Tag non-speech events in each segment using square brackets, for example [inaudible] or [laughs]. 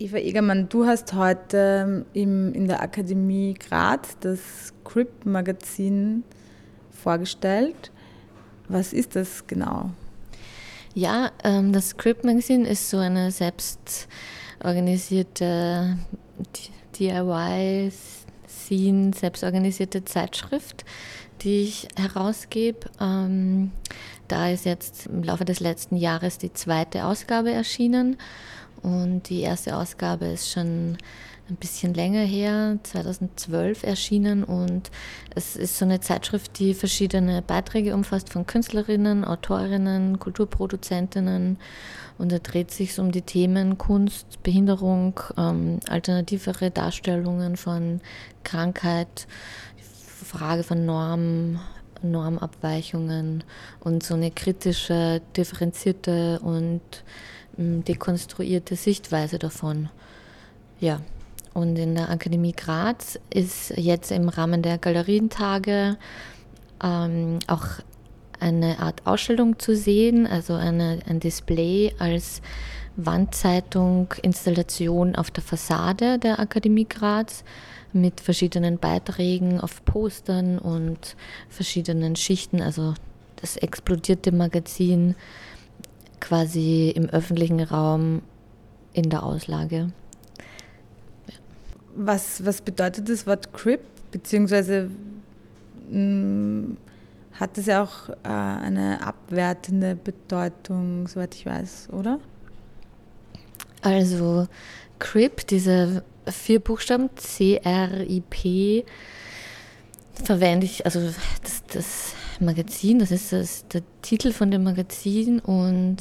Eva Egermann, du hast heute im, in der Akademie Graz das CRIP-Magazin vorgestellt. Was ist das genau? Ja, ähm, das CRIP Magazine ist so eine selbst organisierte DIY-Scene, selbstorganisierte Zeitschrift, die ich herausgebe. Ähm, da ist jetzt im Laufe des letzten Jahres die zweite Ausgabe erschienen und die erste Ausgabe ist schon ein bisschen länger her, 2012 erschienen. Und es ist so eine Zeitschrift, die verschiedene Beiträge umfasst von Künstlerinnen, Autorinnen, Kulturproduzentinnen. Und da dreht sich um die Themen Kunst, Behinderung, ähm, alternativere Darstellungen von Krankheit, Frage von Normen, Normabweichungen und so eine kritische, differenzierte und dekonstruierte Sichtweise davon. Ja, und in der Akademie Graz ist jetzt im Rahmen der Galerientage ähm, auch eine Art Ausstellung zu sehen, also eine, ein Display als Wandzeitung, Installation auf der Fassade der Akademie Graz mit verschiedenen Beiträgen auf Postern und verschiedenen Schichten, also das explodierte Magazin quasi im öffentlichen Raum in der Auslage. Was, was bedeutet das Wort Crip? Beziehungsweise mh, mm, hat es ja auch äh, eine abwertende Bedeutung, soweit ich weiß, oder? Also CRIP, diese vier Buchstaben C-R-I-P, verwende ich, also das, das Magazin, das ist das, der Titel von dem Magazin und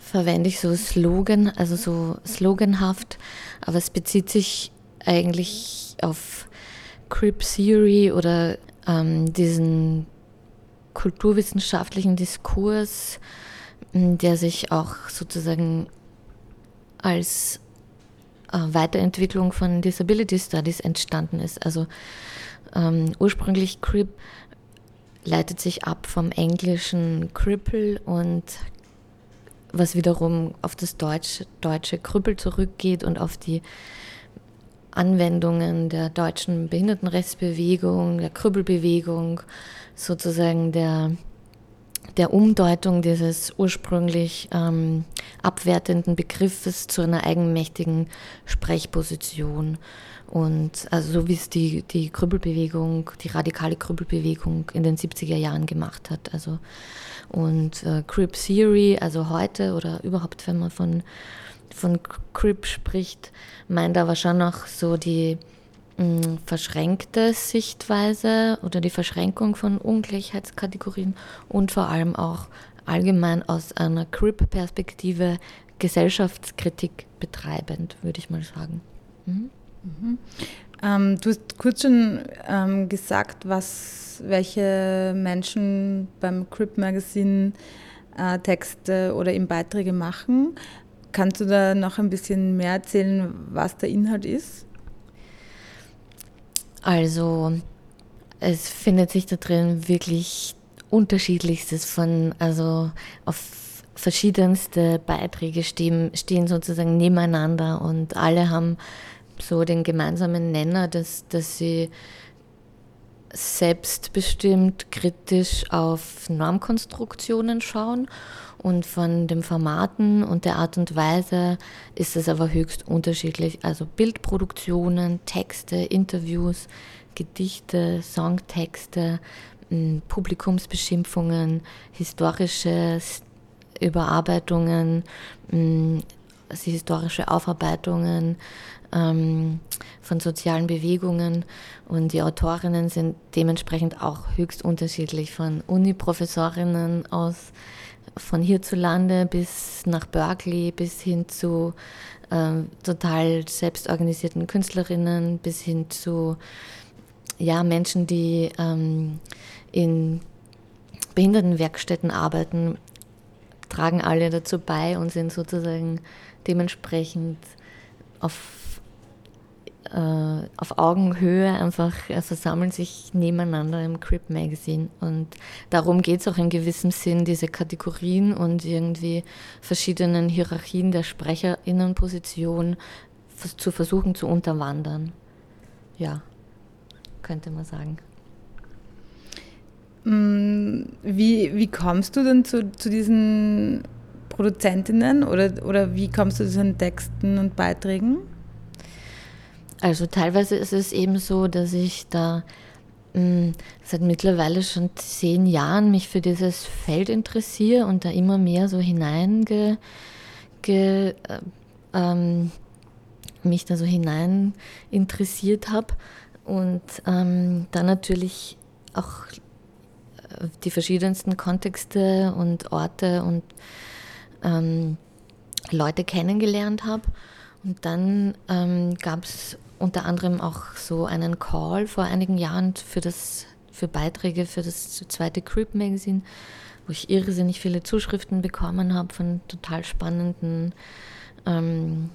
verwende ich so Slogan, also so sloganhaft, aber es bezieht sich eigentlich auf Crip Theory oder ähm, diesen kulturwissenschaftlichen Diskurs, der sich auch sozusagen als äh, Weiterentwicklung von Disability Studies entstanden ist. Also ähm, ursprünglich Crip leitet sich ab vom englischen Cripple und was wiederum auf das Deutsch, deutsche Krüppel zurückgeht und auf die Anwendungen der deutschen Behindertenrechtsbewegung, der Krüppelbewegung, sozusagen der, der Umdeutung dieses ursprünglich ähm, abwertenden Begriffes zu einer eigenmächtigen Sprechposition. Und also so wie es die, die Krüppelbewegung, die radikale Krüppelbewegung in den 70er Jahren gemacht hat. Also und äh, Crip Theory, also heute oder überhaupt, wenn man von, von Crip spricht, meint aber schon noch so die verschränkte Sichtweise oder die Verschränkung von Ungleichheitskategorien und vor allem auch allgemein aus einer Crip-Perspektive Gesellschaftskritik betreibend, würde ich mal sagen. Mhm. Mhm. Ähm, du hast kurz schon ähm, gesagt, was, welche Menschen beim Crip Magazine äh, Texte oder eben Beiträge machen. Kannst du da noch ein bisschen mehr erzählen, was der Inhalt ist? Also, es findet sich da drin wirklich unterschiedlichstes von, also auf verschiedenste Beiträge stehen, stehen sozusagen nebeneinander und alle haben so den gemeinsamen Nenner, dass, dass sie selbstbestimmt kritisch auf Normkonstruktionen schauen und von den Formaten und der Art und Weise ist es aber höchst unterschiedlich. Also Bildproduktionen, Texte, Interviews, Gedichte, Songtexte, Publikumsbeschimpfungen, historische Überarbeitungen, also historische Aufarbeitungen, ähm, von sozialen Bewegungen und die Autorinnen sind dementsprechend auch höchst unterschiedlich von Uni-Professorinnen aus von hierzulande bis nach Berkeley bis hin zu ähm, total selbstorganisierten Künstlerinnen bis hin zu ja, Menschen, die ähm, in Behindertenwerkstätten arbeiten, tragen alle dazu bei und sind sozusagen dementsprechend auf äh, auf Augenhöhe einfach äh, versammeln sich nebeneinander im Crip Magazine. Und darum geht es auch in gewissem Sinn, diese Kategorien und irgendwie verschiedenen Hierarchien der Sprecherinnenposition zu versuchen zu unterwandern. Ja, könnte man sagen. Mm, wie, wie kommst du denn zu, zu diesen Produzentinnen oder, oder wie kommst du zu diesen Texten und Beiträgen? Also teilweise ist es eben so, dass ich da mh, hm, seit mittlerweile schon zehn Jahren mich für dieses Feld interessiere und da immer mehr so hineinge ge, äh, ähm, mich da so hinein interessiert habe und ähm, dann natürlich auch äh, die verschiedensten Kontexte und Orte und ähm, Leute kennengelernt habe. Und dann ähm, gab es unter anderem auch so einen Call vor einigen Jahren für, das, für Beiträge für das zweite Creep Magazine, wo ich irrsinnig viele Zuschriften bekommen habe von total spannenden ähm,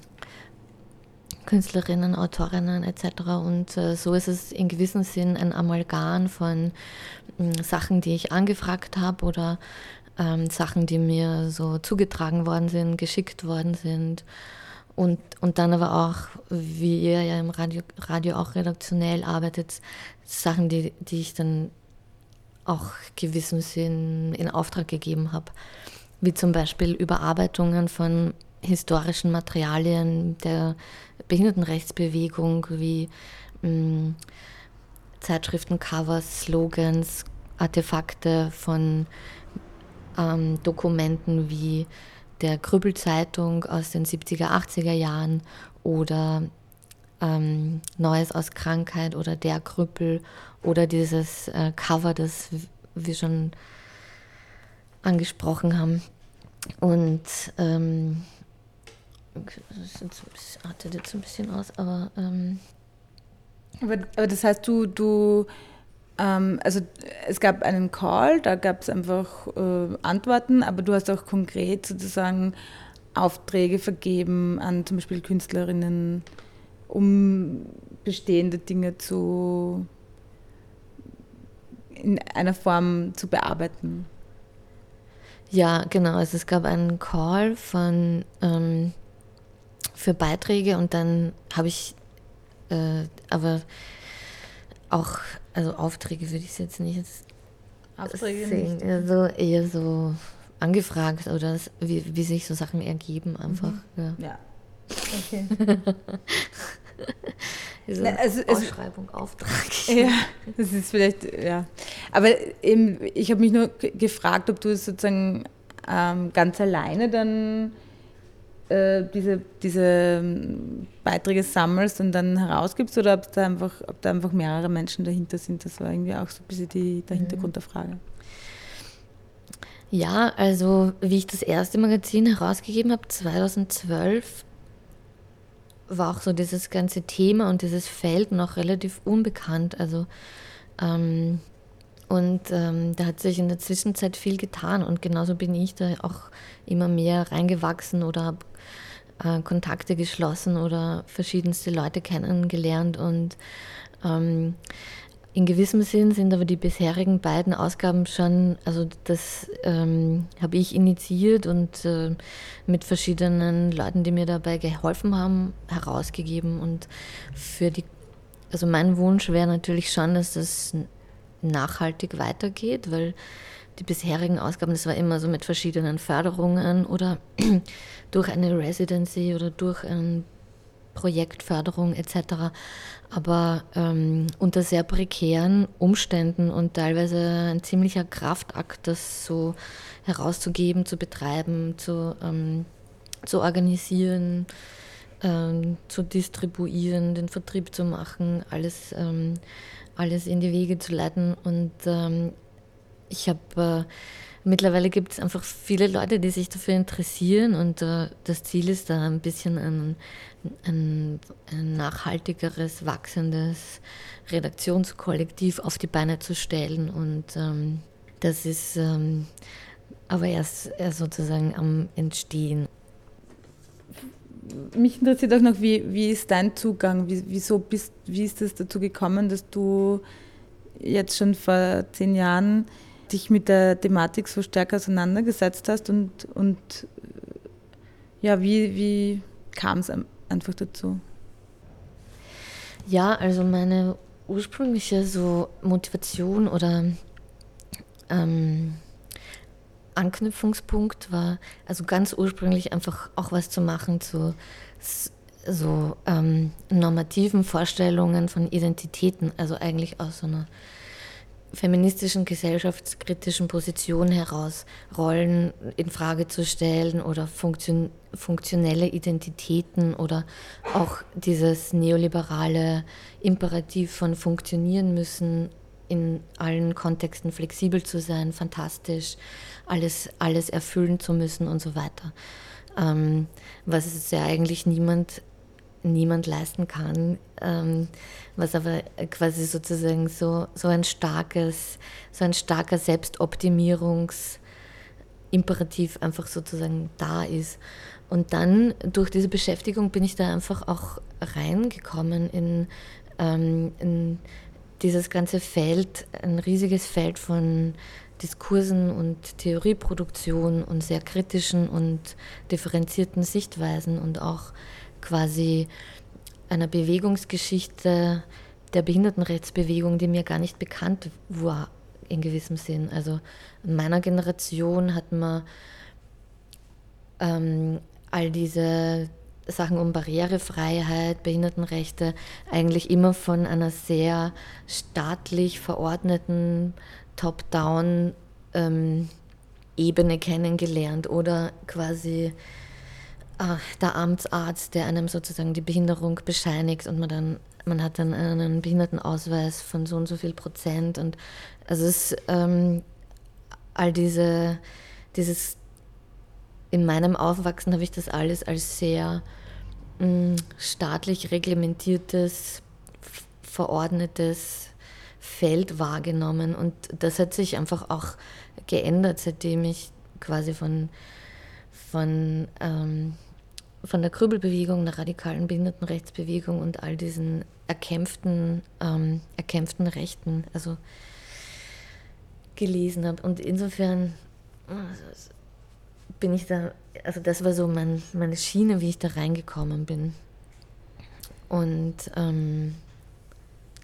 Künstlerinnen, Autorinnen etc. Und äh, so ist es in gewissem Sinn ein Amalgam von äh, Sachen, die ich angefragt habe oder ähm, Sachen, die mir so zugetragen worden sind, geschickt worden sind und, und dann aber auch, wie ihr ja im Radio, Radio auch redaktionell arbeitet, Sachen, die, die ich dann auch gewissem Sinn in Auftrag gegeben habe. Wie zum Beispiel Überarbeitungen von historischen Materialien der Behindertenrechtsbewegung, wie mh, mm, Zeitschriftencovers, Slogans, Artefakte von ähm, Dokumenten wie der Krüppelzeitung aus den 70er, 80er Jahren oder ähm, Neues aus Krankheit oder Der Krüppel oder dieses äh, Cover, das wir schon angesprochen haben. Und ähm, das artet jetzt ein bisschen aus, aber. Ähm, aber, aber das heißt, du, du also es gab einen Call, da gab es einfach äh, Antworten, aber du hast auch konkret sozusagen Aufträge vergeben an zum Beispiel Künstlerinnen, um bestehende Dinge zu in einer Form zu bearbeiten. Ja, genau. Also es gab einen Call von ähm, für Beiträge und dann habe ich äh, aber auch also Aufträge würde ich es jetzt nicht Aufträge sehen. Nicht. Also eher so angefragt oder wie, wie sich so Sachen ergeben einfach. Mhm. Ja. ja. Okay. [laughs] so Na, also, Ausschreibung, Auftrag. [laughs] Ja, das ist vielleicht, ja. Aber eben, ich habe mich nur gefragt, ob du es sozusagen ähm, ganz alleine dann äh, diese, diese ähm, Beiträge sammelst und dann herausgibst oder ob da, einfach, ob da einfach mehrere Menschen dahinter sind. Das war irgendwie auch so ein bisschen die, der mhm. Hintergrund der Frage. Ja, also wie ich das erste Magazin herausgegeben habe, 2012, war auch so dieses ganze Thema und dieses Feld noch relativ unbekannt. Also ähm, und ähm, da hat sich in der Zwischenzeit viel getan und genauso bin ich da auch immer mehr reingewachsen oder habe äh, Kontakte geschlossen oder verschiedenste Leute kennengelernt und ähm, in gewissem Sinn sind aber die bisherigen beiden Ausgaben schon, also das ähm, habe ich initiiert und äh, mit verschiedenen Leuten, die mir dabei geholfen haben, herausgegeben. Und für die, also mein Wunsch wäre natürlich schon, dass das nachhaltig weitergeht, weil die bisherigen Ausgaben, das war immer so mit verschiedenen Förderungen oder [clears throat] durch eine Residency oder durch eine Projektförderung etc. Aber ähm, unter sehr prekären Umständen und teilweise ein ziemlicher Kraftakt, das so herauszugeben, zu betreiben, zu, ähm, zu organisieren, ähm, zu distribuieren, den Vertrieb zu machen, alles ähm, alles in die Wege zu leiten. Und ähm, ich habe, äh, mittlerweile gibt es einfach viele Leute, die sich dafür interessieren und äh, das Ziel ist da ein bisschen ein, ein, ein, nachhaltigeres, wachsendes Redaktionskollektiv auf die Beine zu stellen. Und ähm, das ist ähm, aber erst, erst sozusagen am Entstehen mich interessiert auch noch, wie, wie ist dein Zugang? Wie, wieso bist, wie ist es dazu gekommen, dass du jetzt schon vor zehn Jahren dich mit der Thematik so stark auseinandergesetzt hast und, und ja, wie, wie kam es einfach dazu? Ja, also meine ursprüngliche so Motivation oder ähm, Anknüpfungspunkt war, also ganz ursprünglich einfach auch was zu machen zu so ähm, normativen Vorstellungen von Identitäten, also eigentlich aus so einer feministischen, gesellschaftskritischen Position heraus Rollen in Frage zu stellen oder Funktion, funktionelle Identitäten oder auch dieses neoliberale Imperativ von funktionieren müssen, in allen Kontexten flexibel zu sein, fantastisch, alles, alles erfüllen zu müssen und so weiter. Ähm, was es ja eigentlich niemand, niemand leisten kann, ähm, was aber quasi sozusagen so, so ein starkes, so ein starker Selbstoptimierungsimperativ einfach sozusagen da ist. Und dann durch diese Beschäftigung bin ich da einfach auch reingekommen in, ähm, in dieses ganze Feld, ein riesiges Feld von Diskursen und Theorieproduktion und sehr kritischen und differenzierten Sichtweisen und auch quasi einer Bewegungsgeschichte der Behindertenrechtsbewegung, die mir gar nicht bekannt war in gewissem Sinn. Also in meiner Generation hat man ähm, all diese Sachen um Barrierefreiheit, Behindertenrechte eigentlich immer von einer sehr staatlich verordneten Top-Down ähm, Ebene kennengelernt oder quasi der Amtsarzt, der einem sozusagen die Behinderung bescheinigt und man dann man hat dann einen Behindertenausweis von so und so viel Prozent und also es ähm, all diese dieses in meinem Aufwachsen habe ich das alles als sehr mh, mm, staatlich reglementiertes, verordnetes Feld wahrgenommen. Und das hat sich einfach auch geändert, seitdem ich quasi von, von, ähm, von der Krübelbewegung, der radikalen Behindertenrechtsbewegung und all diesen erkämpften, ähm, erkämpften Rechten, also gelesen habe. Und insofern bin ich da, also das war so mein, meine Schiene, wie ich da reingekommen bin. Und ähm,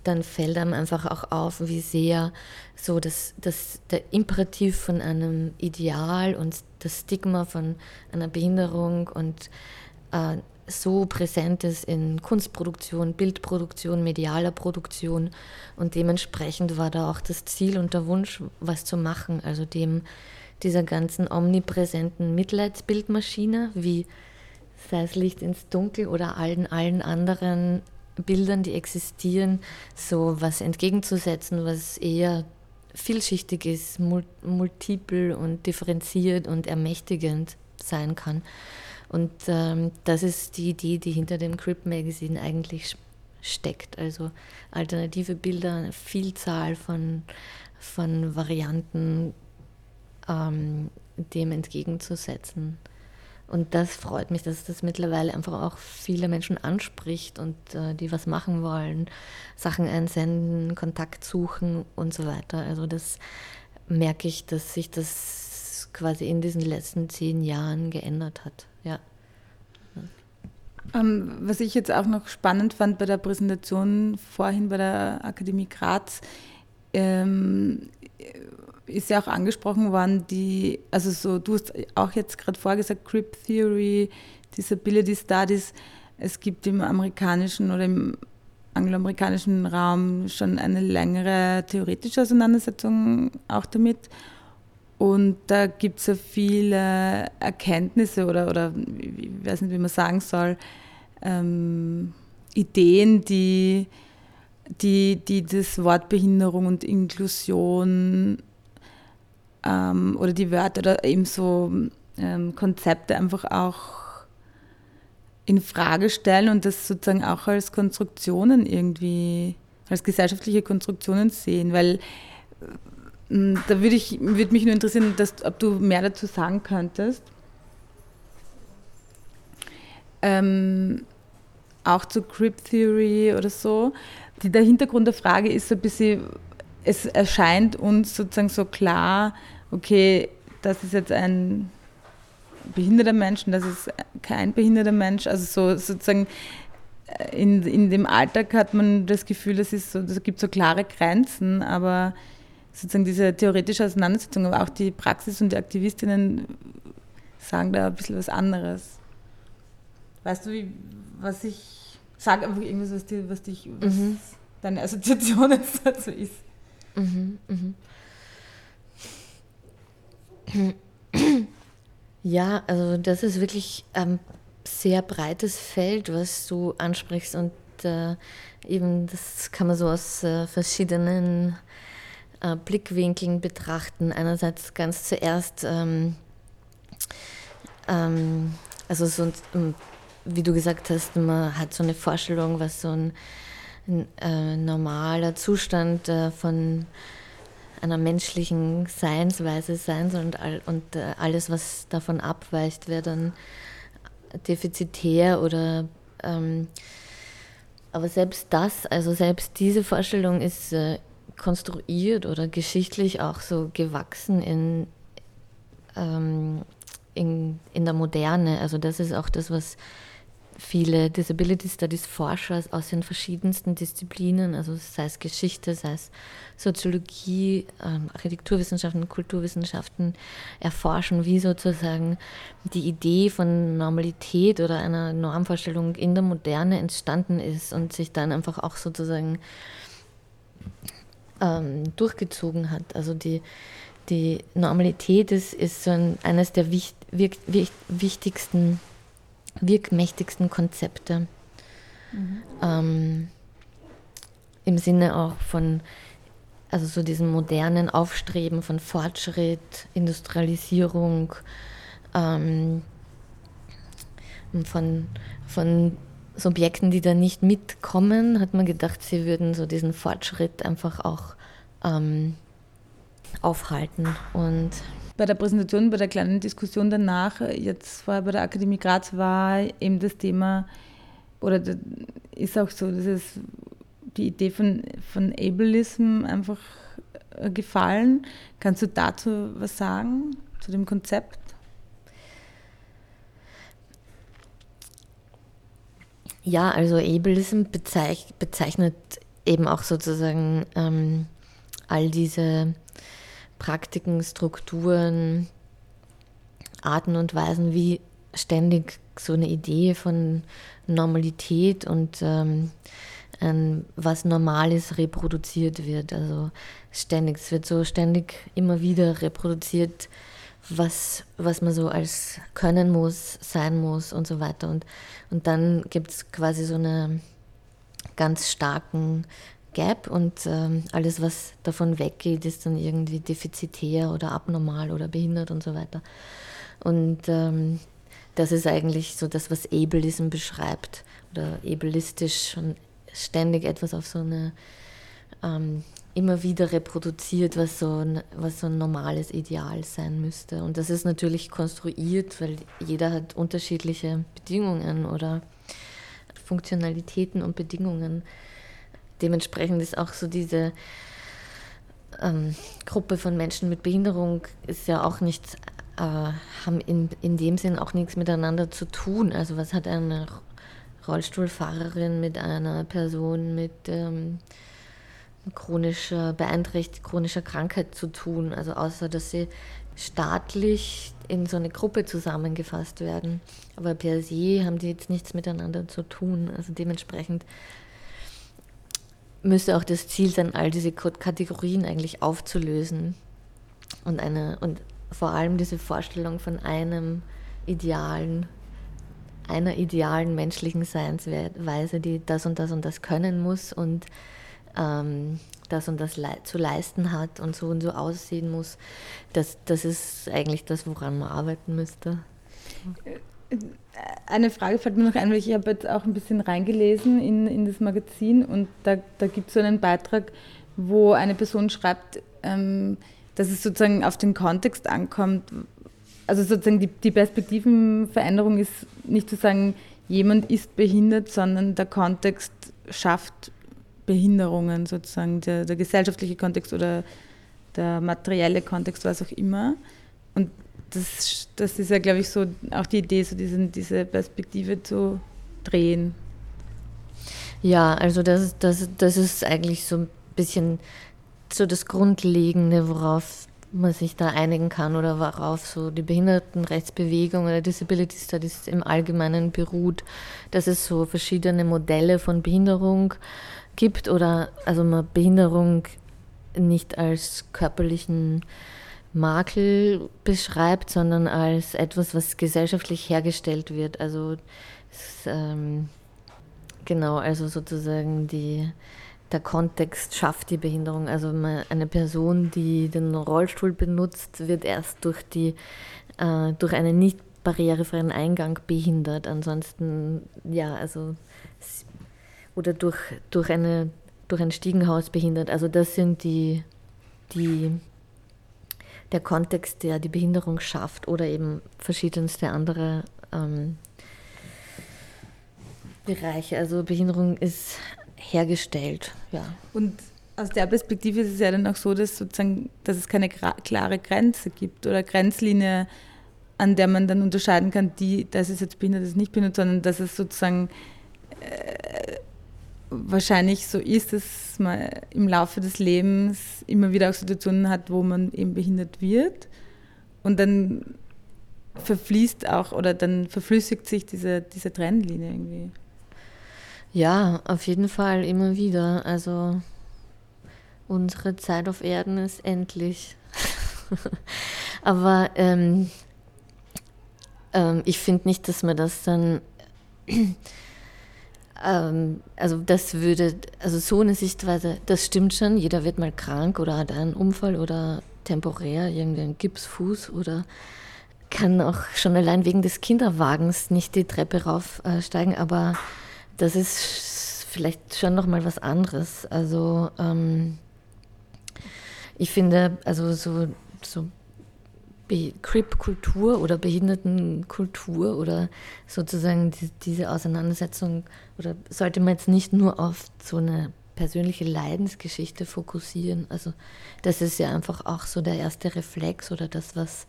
dann fällt einem einfach auch auf, wie sehr so das, das, der Imperativ von einem Ideal und das Stigma von einer Behinderung und äh, so präsent ist in Kunstproduktion, Bildproduktion, medialer Produktion und dementsprechend war da auch das Ziel und der Wunsch, was zu machen, also dem dieser ganzen omnipräsenten Mitleidsbildmaschine, wie sei es Licht ins Dunkel oder allen, allen anderen Bildern, die existieren, so was entgegenzusetzen, was eher vielschichtig ist, multiple und differenziert und ermächtigend sein kann. Und ähm, das ist die Idee, die hinter dem Crip Magazine eigentlich steckt. Also alternative Bilder, eine Vielzahl von, von Varianten, ähm, dem entgegenzusetzen. Und das freut mich, dass das mittlerweile einfach auch viele Menschen anspricht und äh, die was machen wollen, Sachen einsenden, Kontakt suchen und so weiter. Also das merke ich, dass sich das quasi in diesen letzten zehn Jahren geändert hat. Ja. Ähm, was ich jetzt auch noch spannend fand bei der Präsentation vorhin bei der Akademie Graz, ähm, ist ja auch angesprochen worden, die, also so, du hast auch jetzt gerade vorgesagt, Crip Theory, Disability Studies. Es gibt im amerikanischen oder im angloamerikanischen Raum schon eine längere theoretische Auseinandersetzung auch damit. Und da gibt es ja viele Erkenntnisse oder, oder ich weiß nicht, wie man sagen soll, ähm, Ideen, die, die, die das Wort Behinderung und Inklusion ähm, oder die Wörter oder eben so ähm, Konzepte einfach auch in Frage stellen und das sozusagen auch als Konstruktionen irgendwie, als gesellschaftliche Konstruktionen sehen, weil da würde ich würde mich nur interessieren, dass, ob du mehr dazu sagen könntest. ähm, auch zu Crypt Theory oder so. Die, der Hintergrund der Frage ist so ein bisschen, es erscheint uns sozusagen so klar, okay, das ist jetzt ein behinderter Mensch und das ist kein behinderter Mensch. Also so sozusagen äh, in, in dem Alltag hat man das Gefühl, ist so, das gibt so klare Grenzen, aber sozusagen diese theoretische Auseinandersetzung, aber auch die Praxis und die Aktivistinnen sagen da ein bisschen was anderes. Weißt du, wie, was ich sage, einfach irgendwas, was, die, was, dich, was mhm. deine Assoziation [laughs] jetzt dazu ist. Mhm, mhm. Ja, also das ist wirklich ein sehr breites Feld, was du ansprichst und äh, eben das kann man so aus äh, verschiedenen äh, Blickwinkeln betrachten. Einerseits ganz zuerst, ähm, ähm, also so, ähm, wie du gesagt hast, man hat so eine Vorstellung, was so ein, ein äh, normaler Zustand äh, von einer menschlichen Seinsweise sein soll und, all, und äh, alles, was davon abweicht, wäre dann defizitär oder ähm, aber selbst das, also selbst diese Vorstellung ist äh, konstruiert oder geschichtlich auch so gewachsen in, ähm, in, in der Moderne. Also das ist auch das, was viele Disability Studies Forscher aus den verschiedensten Disziplinen, also sei es Geschichte, sei es Soziologie, ähm, Architekturwissenschaften, Kulturwissenschaften, erforschen, wie sozusagen die Idee von Normalität oder einer Normvorstellung in der Moderne entstanden ist und sich dann einfach auch sozusagen ähm, durchgezogen hat. Also die, die Normalität ist, ist so ein, eines der wichtig, wichtigsten wirkmächtigsten Konzepte. Mhm. Ähm, Im Sinne auch von, also so diesem modernen Aufstreben von Fortschritt, Industrialisierung, ähm, von, von Subjekten, die da nicht mitkommen, hat man gedacht, sie würden so diesen Fortschritt einfach auch ähm, aufhalten. Und bei der Präsentation, bei der kleinen Diskussion danach, jetzt vorher bei der Akademie Graz, war eben das Thema, oder ist auch so, dass es die Idee von, von Ableism einfach äh, gefallen. Kannst du dazu was sagen, zu dem Konzept? Ja, also Ableism bezeichnet eben auch sozusagen ähm, all diese Praktiken, Strukturen, Arten und Weisen, wie ständig so eine Idee von Normalität und ähm, ähm, was normal ist, reproduziert wird. Also ständig, es wird so ständig immer wieder reproduziert, was, was man so als können muss, sein muss und so weiter. Und, und dann gibt es quasi so einen ganz starken Gap und ähm, alles, was davon weggeht, ist dann irgendwie defizitär oder abnormal oder behindert und so weiter. Und ähm, das ist eigentlich so das, was Ableism beschreibt oder ableistisch und ständig etwas auf so eine ähm, immer wieder reproduziert, was so, ein, was so ein normales Ideal sein müsste. Und das ist natürlich konstruiert, weil jeder hat unterschiedliche Bedingungen oder Funktionalitäten und Bedingungen dementsprechend ist auch so diese ähm, Gruppe von Menschen mit Behinderung ist ja auch nicht, äh, haben in, in dem Sinn auch nichts miteinander zu tun. Also was hat eine Rollstuhlfahrerin mit einer Person mit ähm, chronischer Beeinträchtigung, chronischer Krankheit zu tun? Also außer dass sie staatlich in so eine Gruppe zusammengefasst werden. Aber per se haben die jetzt nichts miteinander zu tun. Also dementsprechend müsste auch das Ziel sein, all diese Kategorien eigentlich aufzulösen und eine und vor allem diese Vorstellung von einem idealen, einer idealen menschlichen Seinsweise, die das und das und das können muss und ähm, das und das le zu leisten hat und so und so aussehen muss. Das, das ist eigentlich das, woran man arbeiten müsste. Eine Frage fällt mir noch ein, weil ich habe jetzt auch ein bisschen reingelesen in, in das Magazin und da, da gibt es so einen Beitrag, wo eine Person schreibt, ähm, dass es sozusagen auf den Kontext ankommt. Also sozusagen die, die Perspektivenveränderung ist nicht zu sagen, jemand ist behindert, sondern der Kontext schafft Behinderungen sozusagen, der, der gesellschaftliche Kontext oder der materielle Kontext, was auch immer. Das, das ist ja, glaube ich, so auch die Idee, so diesen, diese Perspektive zu drehen. Ja, also das, das, das ist eigentlich so ein bisschen so das Grundlegende, worauf man sich da einigen kann oder worauf so die Behindertenrechtsbewegung oder Disability Studies im Allgemeinen beruht, dass es so verschiedene Modelle von Behinderung gibt oder also man Behinderung nicht als körperlichen Makel beschreibt, sondern als etwas, was gesellschaftlich hergestellt wird. Also es, ähm, genau, also sozusagen die der Kontext schafft die Behinderung. Also eine Person, die den Rollstuhl benutzt, wird erst durch, die, äh, durch einen nicht barrierefreien Eingang behindert. Ansonsten, ja, also oder durch, durch, eine, durch ein Stiegenhaus behindert. Also das sind die, die, der Kontext, der die Behinderung schafft oder eben verschiedenste andere ähm, Bereiche. Also Behinderung ist hergestellt. Ja. Und aus der Perspektive ist es ja dann auch so, dass, sozusagen, dass es keine klare Grenze gibt oder Grenzlinie, an der man dann unterscheiden kann, die, das ist jetzt behindert, das ist nicht behindert, sondern dass es sozusagen äh, wahrscheinlich so ist, dass man im Laufe des Lebens immer wieder auch Situationen hat, wo man eben behindert wird und dann verfließt auch oder dann verflüssigt sich diese, diese Trennlinie irgendwie. Ja, auf jeden Fall immer wieder. Also unsere Zeit auf Erden ist endlich. [laughs] Aber ähm, ähm, ich finde nicht, dass man das dann, ähm, also das würde, also so eine Sichtweise, das stimmt schon, jeder wird mal krank oder hat einen Unfall oder temporär irgendeinen Gipsfuß oder kann auch schon allein wegen des Kinderwagens nicht die Treppe raufsteigen, äh, aber das ist vielleicht schon noch mal was anderes. Also ähm, ich finde, also so, so Crip-Kultur oder Behindertenkultur oder sozusagen die, diese Auseinandersetzung oder sollte man jetzt nicht nur auf so eine persönliche Leidensgeschichte fokussieren. Also das ist ja einfach auch so der erste Reflex oder das, was,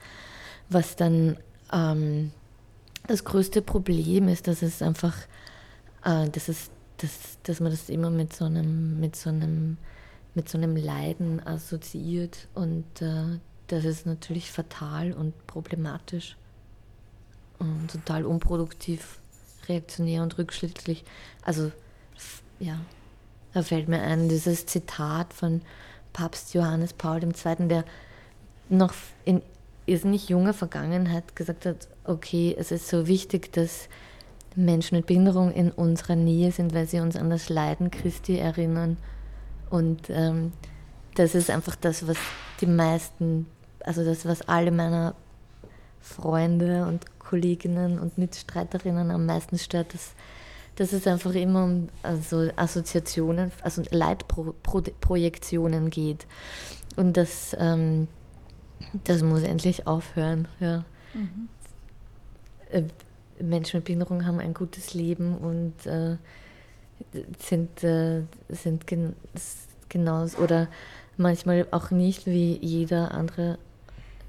was dann ähm, das größte Problem ist, dass es einfach äh, das ist, dass, dass man das immer mit so einem, mit so einem, mit so einem Leiden assoziiert und äh, das ist natürlich fatal und problematisch und total unproduktiv, reaktionär und rückschrittlich. Also ja, da fällt mir ein dieses Zitat von Papst Johannes Paul II., der noch in irrsinnig junger Vergangenheit gesagt hat, okay, es ist so wichtig, dass Menschen mit Behinderung in unserer Nähe sind, weil sie uns an das Leiden Christi erinnern. Und ähm, das ist einfach das, was die meisten, also das, was alle meiner Freunde und Kolleginnen und Mitstreiterinnen am meisten stört, dass, dass es einfach immer um also Assoziationen, also Leitprojektionen geht. Und das, ähm, das muss endlich aufhören. Ja. Mhm. Äh, Menschen mit Behinderung haben ein gutes Leben und äh, sind, äh, sind gen genauso oder manchmal auch nicht wie jeder andere,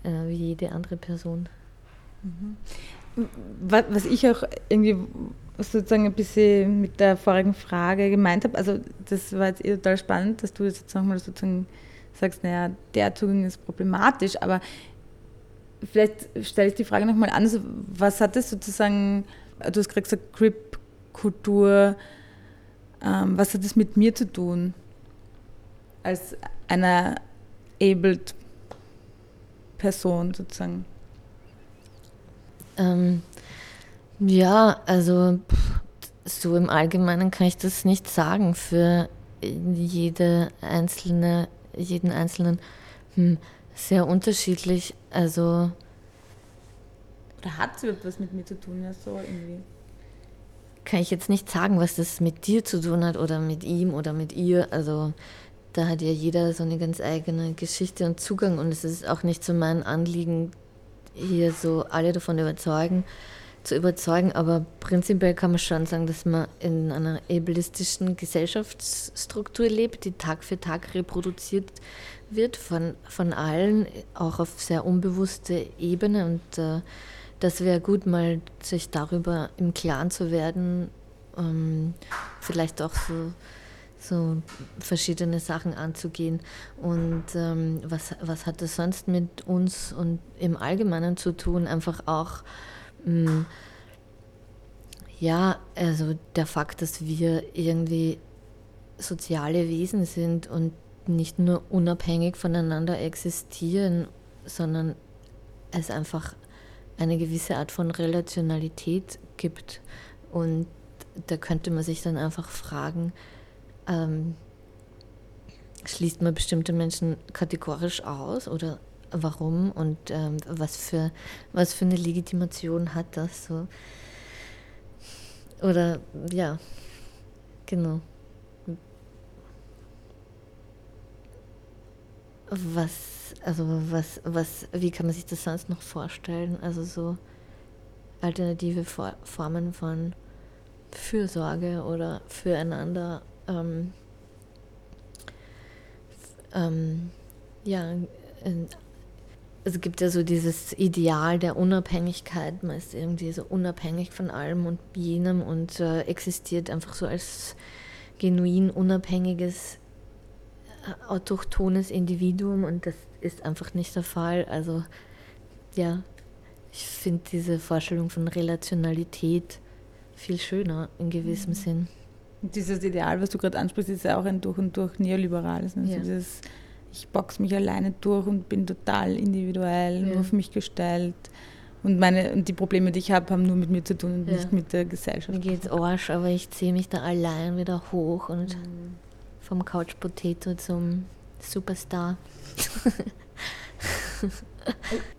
äh, wie jede andere Person. Mhm. Was ich auch irgendwie sozusagen ein bisschen mit der vorigen Frage gemeint habe, also das war jetzt eh total spannend, dass du jetzt nochmal sozusagen sagst, naja, der Zugang ist problematisch, aber vielleicht stelle ich die Frage nochmal an, also was hat es sozusagen, du hast gerade gesagt, Grip-Kultur, ähm, was hat es mit mir zu tun? Als einer abled Person sozusagen? Ähm, ja, also so im Allgemeinen kann ich das nicht sagen für jede einzelne, jeden einzelnen. Hm, sehr unterschiedlich. Also. Oder hat es etwas mit mir zu tun? Ja, so irgendwie. Kann ich jetzt nicht sagen, was das mit dir zu tun hat oder mit ihm oder mit ihr. Also da hat ja jeder so eine ganz eigene Geschichte und Zugang und es ist auch nicht so mein Anliegen, hier so alle davon überzeugen, zu überzeugen, aber prinzipiell kann man schon sagen, dass man in einer ableistischen Gesellschaftsstruktur lebt, die Tag für Tag reproduziert wird von, von allen, auch auf sehr unbewusste Ebene. Und äh, das wäre gut, mal sich darüber im Klaren zu werden, ähm, vielleicht auch so, so verschiedene Sachen anzugehen. Und ähm, was, was hat das sonst mit uns und im Allgemeinen zu tun? Einfach auch, mh, mm, ja, also der Fakt, dass wir irgendwie soziale Wesen sind und nicht nur unabhängig voneinander existieren, sondern es einfach eine gewisse Art von Relationalität gibt. Und da könnte man sich dann einfach fragen, ähm, schließt man bestimmte Menschen kategorisch aus oder warum und ähm, was, für, was für eine Legitimation hat das so? Oder ja, genau. Was, also was, was, wie kann man sich das sonst noch vorstellen? Also so alternative Formen von Fürsorge oder füreinander. Ähm, ähm, ja, es gibt ja so dieses Ideal der Unabhängigkeit, man ist irgendwie so unabhängig von allem und jenem und äh, existiert einfach so als genuin unabhängiges autochthones Individuum und das ist einfach nicht der Fall. Also ja, ich finde diese Vorstellung von Relationalität viel schöner in gewissem mhm. Sinn. Dieses Ideal, was du gerade ansprichst, ist ja auch ein durch und durch neoliberales. Also ja. dieses, ich boxe mich alleine durch und bin total individuell, ja. nur auf mich gestellt. Und, meine, und die Probleme, die ich habe, haben nur mit mir zu tun und ja. nicht mit der Gesellschaft. Mir geht's Arsch, aber ich ziehe mich da allein wieder hoch und mhm vom Couch Potato zum Superstar. [laughs]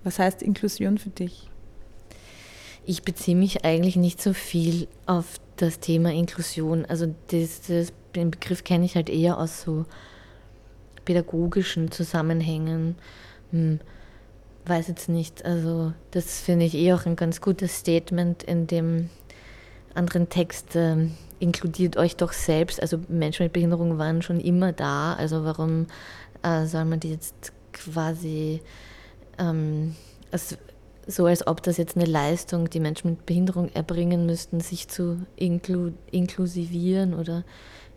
Was heißt Inklusion für dich? Ich beziehe mich eigentlich nicht so viel auf das Thema Inklusion. Also das, das, den Begriff kenne ich halt eher aus so pädagogischen Zusammenhängen. Hm, weiß jetzt nicht. Also das finde ich eh auch ein ganz gutes Statement in dem anderen Text. Ähm, inkludiert euch doch selbst. Also Menschen mit Behinderung waren schon immer da. Also warum äh, soll man die jetzt quasi ähm, als, so, als ob das jetzt eine Leistung, die Menschen mit Behinderung erbringen müssten, sich zu inklu inklusivieren oder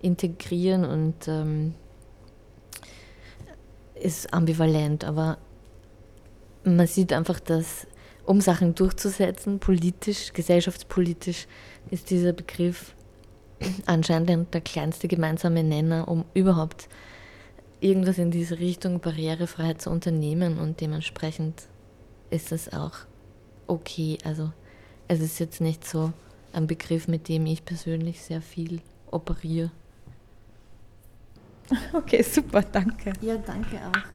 integrieren und ähm, ist ambivalent, aber man sieht einfach, dass um Sachen durchzusetzen, politisch, gesellschaftspolitisch, ist dieser Begriff anscheinend der kleinste gemeinsame Nenner, um überhaupt irgendwas in diese Richtung Barrierefreiheit zu unternehmen und dementsprechend ist es auch okay. Also es ist jetzt nicht so ein Begriff, mit dem ich persönlich sehr viel operiere. [laughs] Okay, super, danke. Ja, danke auch.